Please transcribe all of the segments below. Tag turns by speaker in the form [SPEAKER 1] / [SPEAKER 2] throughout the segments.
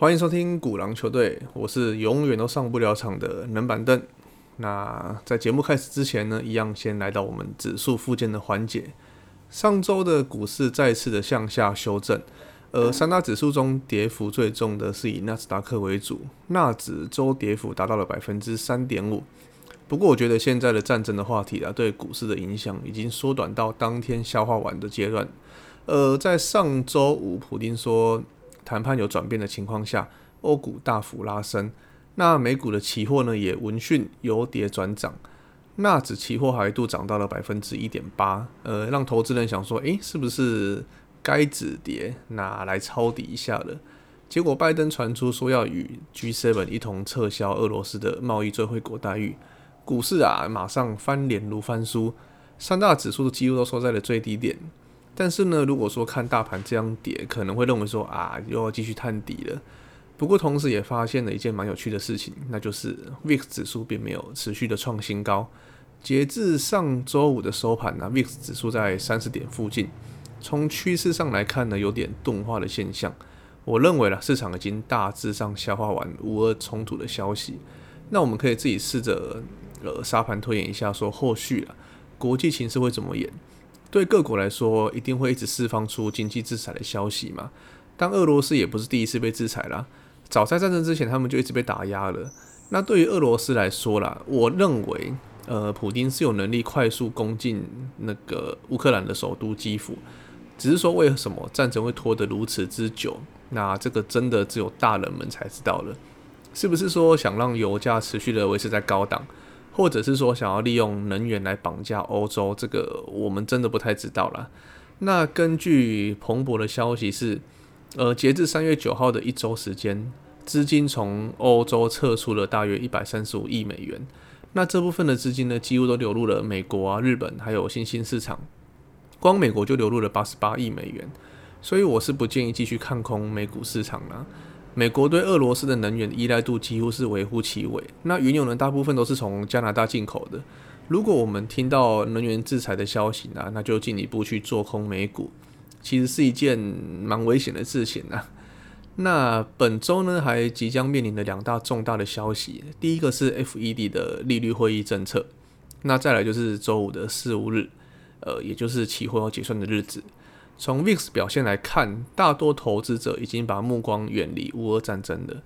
[SPEAKER 1] 欢迎收听古狼球队，我是永远都上不了场的冷板凳。那在节目开始之前呢，一样先来到我们指数附件的环节。上周的股市再次的向下修正，呃三大指数中跌幅最重的是以纳斯达克为主，纳指周跌幅达到了百分之三点五。不过我觉得现在的战争的话题啊，对股市的影响已经缩短到当天消化完的阶段。呃，在上周五，普丁说。谈判有转变的情况下，欧股大幅拉升，那美股的期货呢也闻讯由跌转涨，纳指期货还一度涨到了百分之一点八，呃，让投资人想说，诶，是不是该止跌，拿来抄底一下了？结果拜登传出说要与 G7 一同撤销俄罗斯的贸易最惠国待遇，股市啊马上翻脸如翻书，三大指数的几乎都收在了最低点。但是呢，如果说看大盘这样跌，可能会认为说啊，又要继续探底了。不过同时也发现了一件蛮有趣的事情，那就是 VIX 指数并没有持续的创新高。截至上周五的收盘呢，VIX 指数在三十点附近。从趋势上来看呢，有点钝化的现象。我认为啦，市场已经大致上消化完无二冲突的消息。那我们可以自己试着呃沙盘推演一下，说后续啊国际形势会怎么演。对各国来说，一定会一直释放出经济制裁的消息嘛？但俄罗斯也不是第一次被制裁啦，早在战争之前，他们就一直被打压了。那对于俄罗斯来说啦，我认为，呃，普京是有能力快速攻进那个乌克兰的首都基辅，只是说为什么战争会拖得如此之久？那这个真的只有大人们才知道了。是不是说想让油价持续的维持在高档？或者是说想要利用能源来绑架欧洲，这个我们真的不太知道了。那根据彭博的消息是，呃，截至三月九号的一周时间，资金从欧洲撤出了大约一百三十五亿美元。那这部分的资金呢，几乎都流入了美国啊、日本还有新兴市场。光美国就流入了八十八亿美元，所以我是不建议继续看空美股市场了。美国对俄罗斯的能源依赖度几乎是微乎其微。那原油呢，大部分都是从加拿大进口的。如果我们听到能源制裁的消息呢，那就进一步去做空美股，其实是一件蛮危险的事情啊。那本周呢，还即将面临的两大重大的消息，第一个是 FED 的利率会议政策，那再来就是周五的四五日，呃，也就是期货要结算的日子。从 VIX 表现来看，大多投资者已经把目光远离乌俄战争了。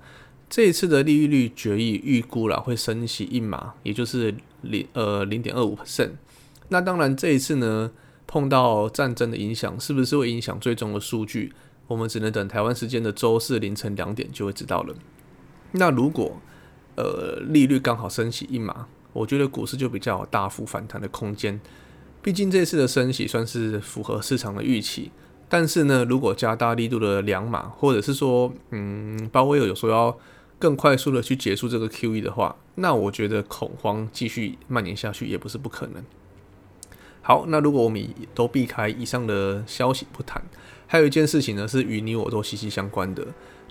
[SPEAKER 1] 这一次的利率决议预估了会升息一码，也就是零呃零点二五 percent。那当然这一次呢碰到战争的影响，是不是会影响最终的数据？我们只能等台湾时间的周四凌晨两点就会知道了。那如果呃利率刚好升息一码，我觉得股市就比较有大幅反弹的空间。毕竟这次的升息算是符合市场的预期，但是呢，如果加大力度的两码，或者是说，嗯，鲍威尔有说要更快速的去结束这个 QE 的话，那我觉得恐慌继续蔓延下去也不是不可能。好，那如果我们都避开以上的消息不谈，还有一件事情呢，是与你我都息息相关的，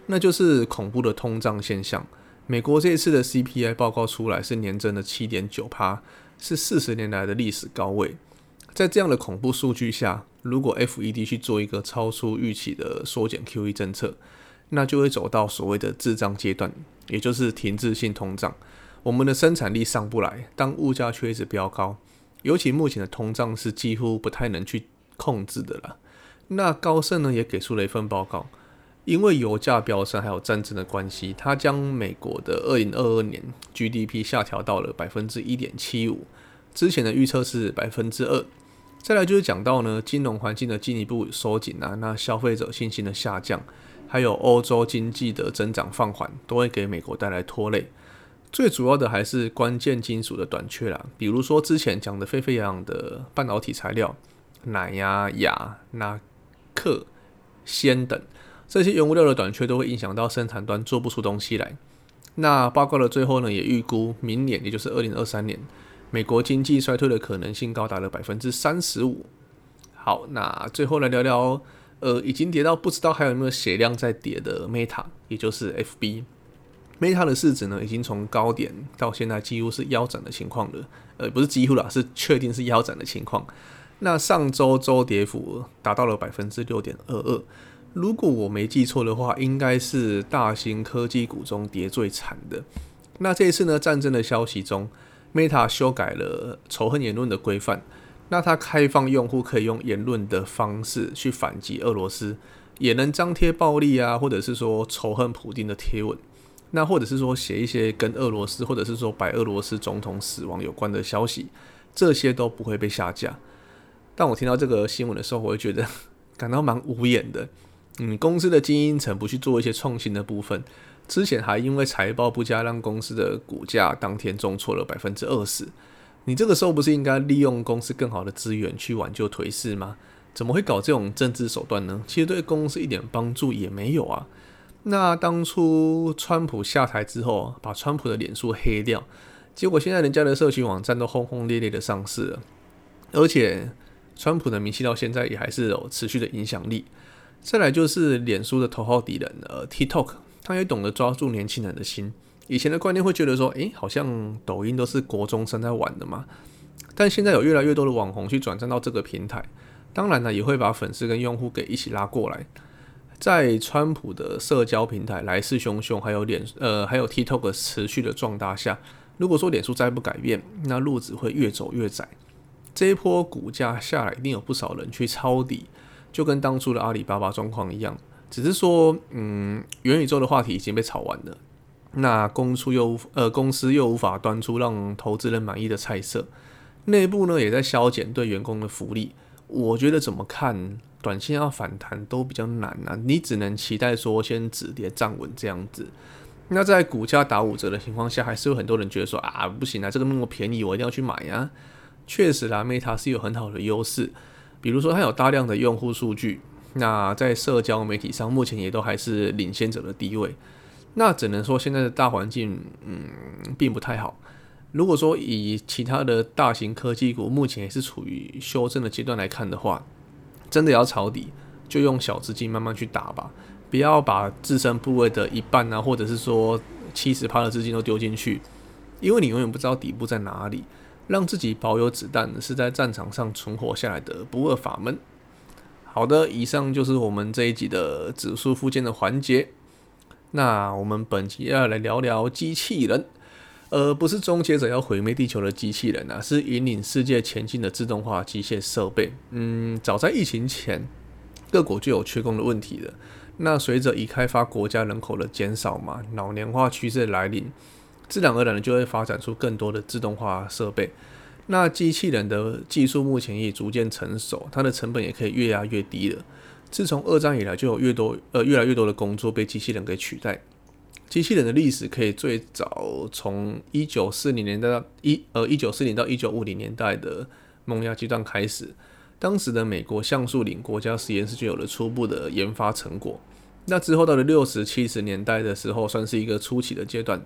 [SPEAKER 1] 那就是恐怖的通胀现象。美国这一次的 CPI 报告出来是年增的七点九趴，是四十年来的历史高位。在这样的恐怖数据下，如果 FED 去做一个超出预期的缩减 QE 政策，那就会走到所谓的滞胀阶段，也就是停滞性通胀。我们的生产力上不来，当物价却一直飙高，尤其目前的通胀是几乎不太能去控制的了。那高盛呢也给出了一份报告，因为油价飙升还有战争的关系，它将美国的二零二二年 GDP 下调到了百分之一点七五，之前的预测是百分之二。再来就是讲到呢，金融环境的进一步收紧啊，那消费者信心的下降，还有欧洲经济的增长放缓，都会给美国带来拖累。最主要的还是关键金属的短缺啦，比如说之前讲的沸沸扬扬的半导体材料，奶呀、亚、那克、铅等这些原物料的短缺，都会影响到生产端做不出东西来。那报告的最后呢，也预估明年，也就是二零二三年。美国经济衰退的可能性高达了百分之三十五。好，那最后来聊聊，呃，已经跌到不知道还有没有血量在跌的 Meta，也就是 FB。Meta 的市值呢，已经从高点到现在几乎是腰斩的情况了。呃，不是几乎啦，是确定是腰斩的情况。那上周周跌幅达到了百分之六点二二。如果我没记错的话，应该是大型科技股中跌最惨的。那这一次呢，战争的消息中，Meta 修改了仇恨言论的规范，那它开放用户可以用言论的方式去反击俄罗斯，也能张贴暴力啊，或者是说仇恨普丁的贴文，那或者是说写一些跟俄罗斯或者是说白俄罗斯总统死亡有关的消息，这些都不会被下架。当我听到这个新闻的时候，我会觉得 感到蛮无言的。嗯，公司的精英层不去做一些创新的部分，之前还因为财报不佳，让公司的股价当天重挫了百分之二十。你这个时候不是应该利用公司更好的资源去挽救颓势吗？怎么会搞这种政治手段呢？其实对公司一点帮助也没有啊。那当初川普下台之后，把川普的脸书黑掉，结果现在人家的社群网站都轰轰烈烈的上市了，而且川普的名气到现在也还是有持续的影响力。再来就是脸书的头号敌人，呃，TikTok，他也懂得抓住年轻人的心。以前的观念会觉得说，诶，好像抖音都是国中生在玩的嘛。但现在有越来越多的网红去转战到这个平台，当然呢，也会把粉丝跟用户给一起拉过来。在川普的社交平台来势汹汹，还有脸，呃，还有 TikTok 持续的壮大下，如果说脸书再不改变，那路子会越走越窄。这一波股价下来，一定有不少人去抄底。就跟当初的阿里巴巴状况一样，只是说，嗯，元宇宙的话题已经被炒完了，那公出又呃公司又无法端出让投资人满意的菜色，内部呢也在削减对员工的福利。我觉得怎么看，短线要反弹都比较难啊，你只能期待说先止跌站稳这样子。那在股价打五折的情况下，还是有很多人觉得说啊，不行啊，这个那么便宜，我一定要去买呀。确实啦，Meta 是有很好的优势。比如说，它有大量的用户数据，那在社交媒体上目前也都还是领先者的地位。那只能说现在的大环境，嗯，并不太好。如果说以其他的大型科技股目前也是处于修正的阶段来看的话，真的要抄底，就用小资金慢慢去打吧，不要把自身部位的一半啊，或者是说七十趴的资金都丢进去，因为你永远不知道底部在哪里。让自己保有子弹是在战场上存活下来的不二法门。好的，以上就是我们这一集的指数附件的环节。那我们本集要来聊聊机器人，而不是终结者要毁灭地球的机器人啊，是引领世界前进的自动化机械设备。嗯，早在疫情前，各国就有缺工的问题了。那随着已开发国家人口的减少嘛，老年化趋势来临。自然而然的就会发展出更多的自动化设备。那机器人的技术目前也逐渐成熟，它的成本也可以越压越低了。自从二战以来，就有越多呃越来越多的工作被机器人给取代。机器人的历史可以最早从一九四零年代到一呃一九四零到一九五零年代的萌芽阶段开始，当时的美国橡树岭国家实验室就有了初步的研发成果。那之后到了六十七十年代的时候，算是一个初期的阶段。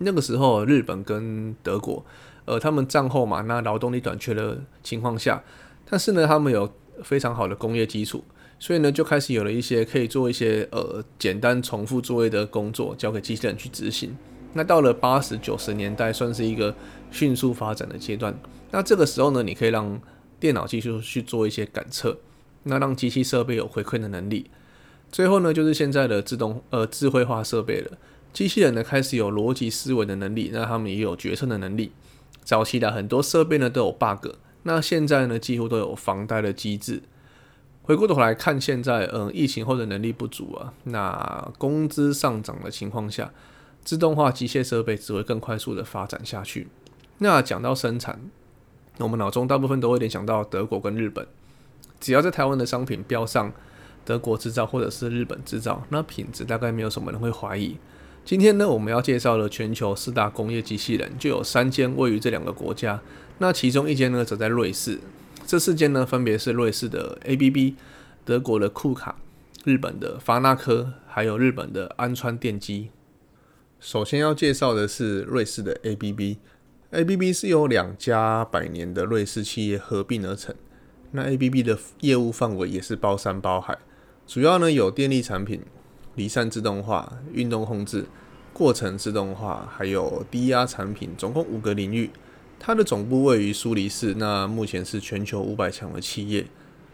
[SPEAKER 1] 那个时候，日本跟德国，呃，他们战后嘛，那劳动力短缺的情况下，但是呢，他们有非常好的工业基础，所以呢，就开始有了一些可以做一些呃简单重复作业的工作，交给机器人去执行。那到了八十九十年代，算是一个迅速发展的阶段。那这个时候呢，你可以让电脑技术去做一些感测，那让机器设备有回馈的能力。最后呢，就是现在的自动呃智慧化设备了。机器人呢开始有逻辑思维的能力，那他们也有决策的能力。早期的很多设备呢都有 bug，那现在呢几乎都有防呆的机制。回过头来看，现在嗯疫情后的能力不足啊，那工资上涨的情况下，自动化机械设备只会更快速的发展下去。那讲到生产，我们脑中大部分都会联想到德国跟日本。只要在台湾的商品标上德国制造或者是日本制造，那品质大概没有什么人会怀疑。今天呢，我们要介绍的全球四大工业机器人，就有三间位于这两个国家。那其中一间呢，则在瑞士。这四间呢，分别是瑞士的 ABB、德国的库卡、日本的法纳科，还有日本的安川电机。首先要介绍的是瑞士的 ABB。ABB 是由两家百年的瑞士企业合并而成。那 ABB 的业务范围也是包山包海，主要呢有电力产品。离散自动化、运动控制、过程自动化，还有低压产品，总共五个领域。它的总部位于苏黎世，那目前是全球五百强的企业。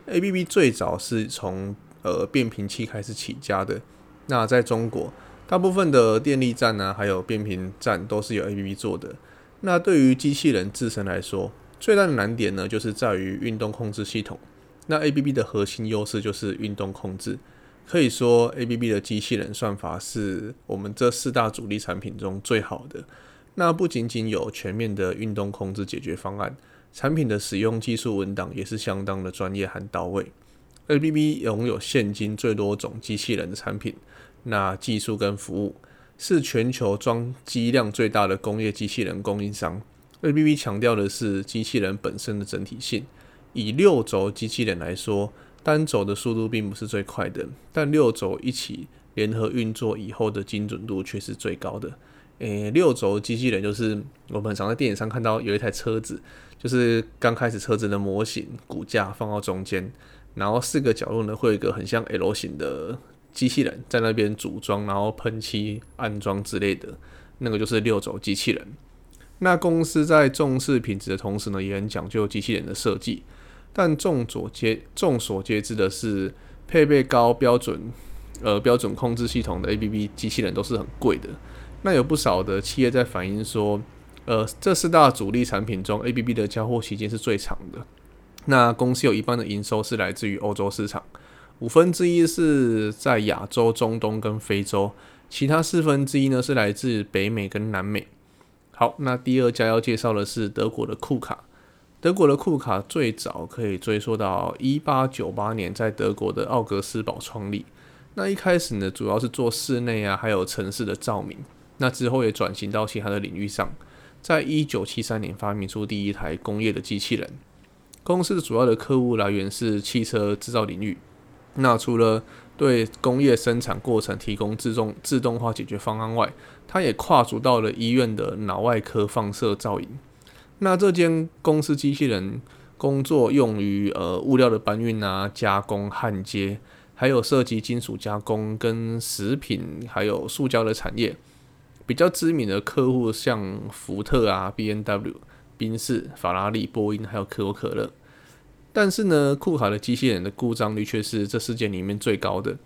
[SPEAKER 1] ABB 最早是从呃变频器开始起家的。那在中国，大部分的电力站呢，还有变频站都是由 ABB 做的。那对于机器人自身来说，最大的难点呢，就是在于运动控制系统。那 ABB 的核心优势就是运动控制，可以说 ABB 的机器人算法是我们这四大主力产品中最好的。那不仅仅有全面的运动控制解决方案，产品的使用技术文档也是相当的专业和到位。ABB 拥有现今最多种机器人的产品，那技术跟服务是全球装机量最大的工业机器人供应商。ABB 强调的是机器人本身的整体性。以六轴机器人来说，单轴的速度并不是最快的，但六轴一起联合运作以后的精准度却是最高的。诶，六轴机器人就是我们常在电影上看到有一台车子，就是刚开始车子的模型骨架放到中间，然后四个角落呢会有一个很像 L 型的机器人在那边组装，然后喷漆、安装之类的，那个就是六轴机器人。那公司在重视品质的同时呢，也很讲究机器人的设计。但众所皆众所皆知的是，配备高标准呃标准控制系统的 ABB 机器人都是很贵的。那有不少的企业在反映说，呃，这四大主力产品中，ABB 的交货期间是最长的。那公司有一半的营收是来自于欧洲市场，五分之一是在亚洲、中东跟非洲，其他四分之一呢是来自北美跟南美。好，那第二家要介绍的是德国的库卡。德国的库卡最早可以追溯到一八九八年，在德国的奥格斯堡创立。那一开始呢，主要是做室内啊，还有城市的照明。那之后也转型到其他的领域上。在一九七三年发明出第一台工业的机器人。公司的主要的客户来源是汽车制造领域。那除了对工业生产过程提供自动自动化解决方案外，它也跨足到了医院的脑外科放射造影。那这间公司机器人工作用于呃物料的搬运啊、加工、焊接，还有涉及金属加工跟食品，还有塑胶的产业。比较知名的客户像福特啊、B N W、宾士、法拉利、波音，还有可口可乐。但是呢，库卡的机器人的故障率却是这世界里面最高的。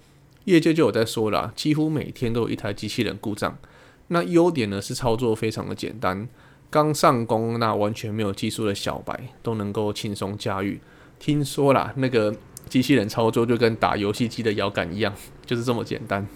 [SPEAKER 1] 业界就有在说了，几乎每天都有一台机器人故障。那优点呢是操作非常的简单。刚上工那完全没有技术的小白都能够轻松驾驭。听说啦，那个机器人操作就跟打游戏机的摇杆一样，就是这么简单。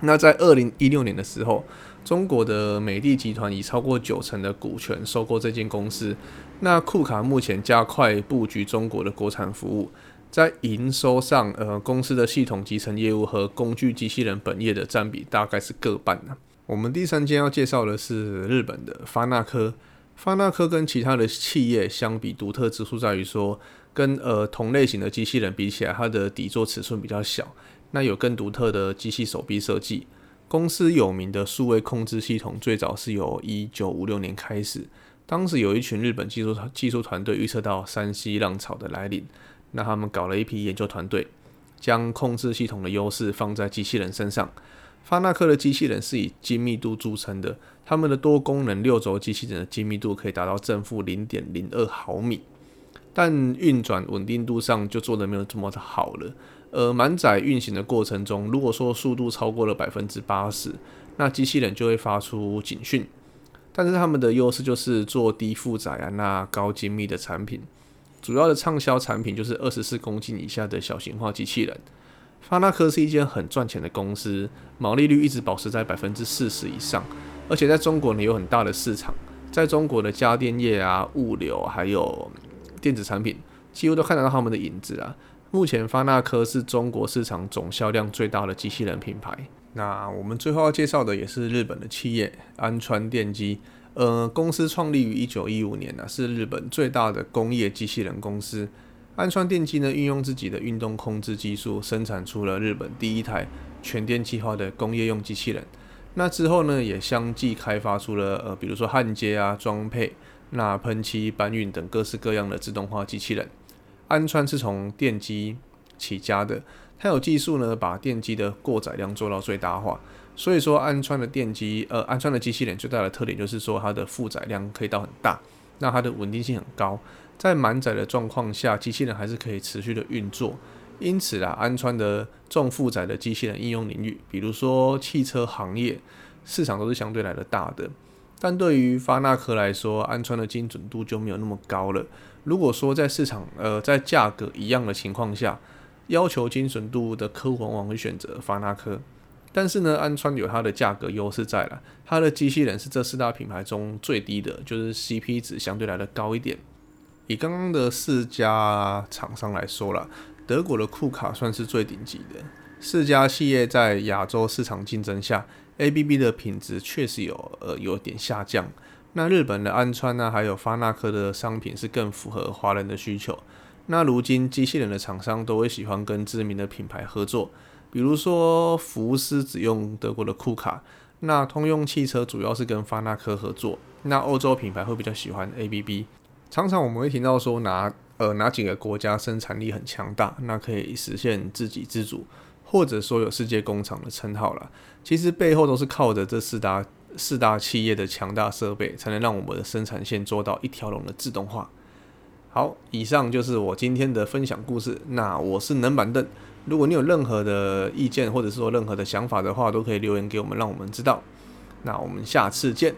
[SPEAKER 1] 那在二零一六年的时候，中国的美的集团以超过九成的股权收购这间公司。那库卡目前加快布局中国的国产服务，在营收上，呃，公司的系统集成业务和工具机器人本业的占比大概是各半呢。我们第三间要介绍的是日本的发那科。发那科跟其他的企业相比，独特之处在于说，跟呃同类型的机器人比起来，它的底座尺寸比较小，那有更独特的机器手臂设计。公司有名的数位控制系统，最早是由一九五六年开始，当时有一群日本技术技术团队预测到山西浪潮的来临，那他们搞了一批研究团队，将控制系统的优势放在机器人身上。发那科的机器人是以精密度著称的，他们的多功能六轴机器人的精密度可以达到正负零点零二毫米，但运转稳定度上就做的没有这么的好了。呃，满载运行的过程中，如果说速度超过了百分之八十，那机器人就会发出警讯。但是他们的优势就是做低负载啊，那高精密的产品，主要的畅销产品就是二十四公斤以下的小型化机器人。发那科是一间很赚钱的公司，毛利率一直保持在百分之四十以上，而且在中国呢有很大的市场，在中国的家电业啊、物流还有电子产品，几乎都看得到他们的影子啊。目前发那科是中国市场总销量最大的机器人品牌。那我们最后要介绍的也是日本的企业安川电机，呃，公司创立于一九一五年呢，是日本最大的工业机器人公司。安川电机呢，运用自己的运动控制技术，生产出了日本第一台全电气化的工业用机器人。那之后呢，也相继开发出了呃，比如说焊接啊、装配、那喷漆、搬运等各式各样的自动化机器人。安川是从电机起家的，它有技术呢，把电机的过载量做到最大化。所以说，安川的电机，呃，安川的机器人最大的特点就是说，它的负载量可以到很大，那它的稳定性很高。在满载的状况下，机器人还是可以持续的运作，因此啊，安川的重负载的机器人应用领域，比如说汽车行业，市场都是相对来的大的。但对于发那科来说，安川的精准度就没有那么高了。如果说在市场呃在价格一样的情况下，要求精准度的客户往往会选择发那科。但是呢，安川有它的价格优势在了，它的机器人是这四大品牌中最低的，就是 CP 值相对来的高一点。以刚刚的四家厂商来说了，德国的库卡算是最顶级的。四家企业在亚洲市场竞争下，ABB 的品质确实有呃有点下降。那日本的安川呢，还有发那科的商品是更符合华人的需求。那如今机器人的厂商都会喜欢跟知名的品牌合作。比如说，福斯只用德国的库卡，那通用汽车主要是跟发那科合作，那欧洲品牌会比较喜欢 ABB。常常我们会听到说，哪呃哪几个国家生产力很强大，那可以实现自给自足，或者说有世界工厂的称号了。其实背后都是靠着这四大四大企业的强大设备，才能让我们的生产线做到一条龙的自动化。好，以上就是我今天的分享故事。那我是冷板凳。如果你有任何的意见，或者是说任何的想法的话，都可以留言给我们，让我们知道。那我们下次见。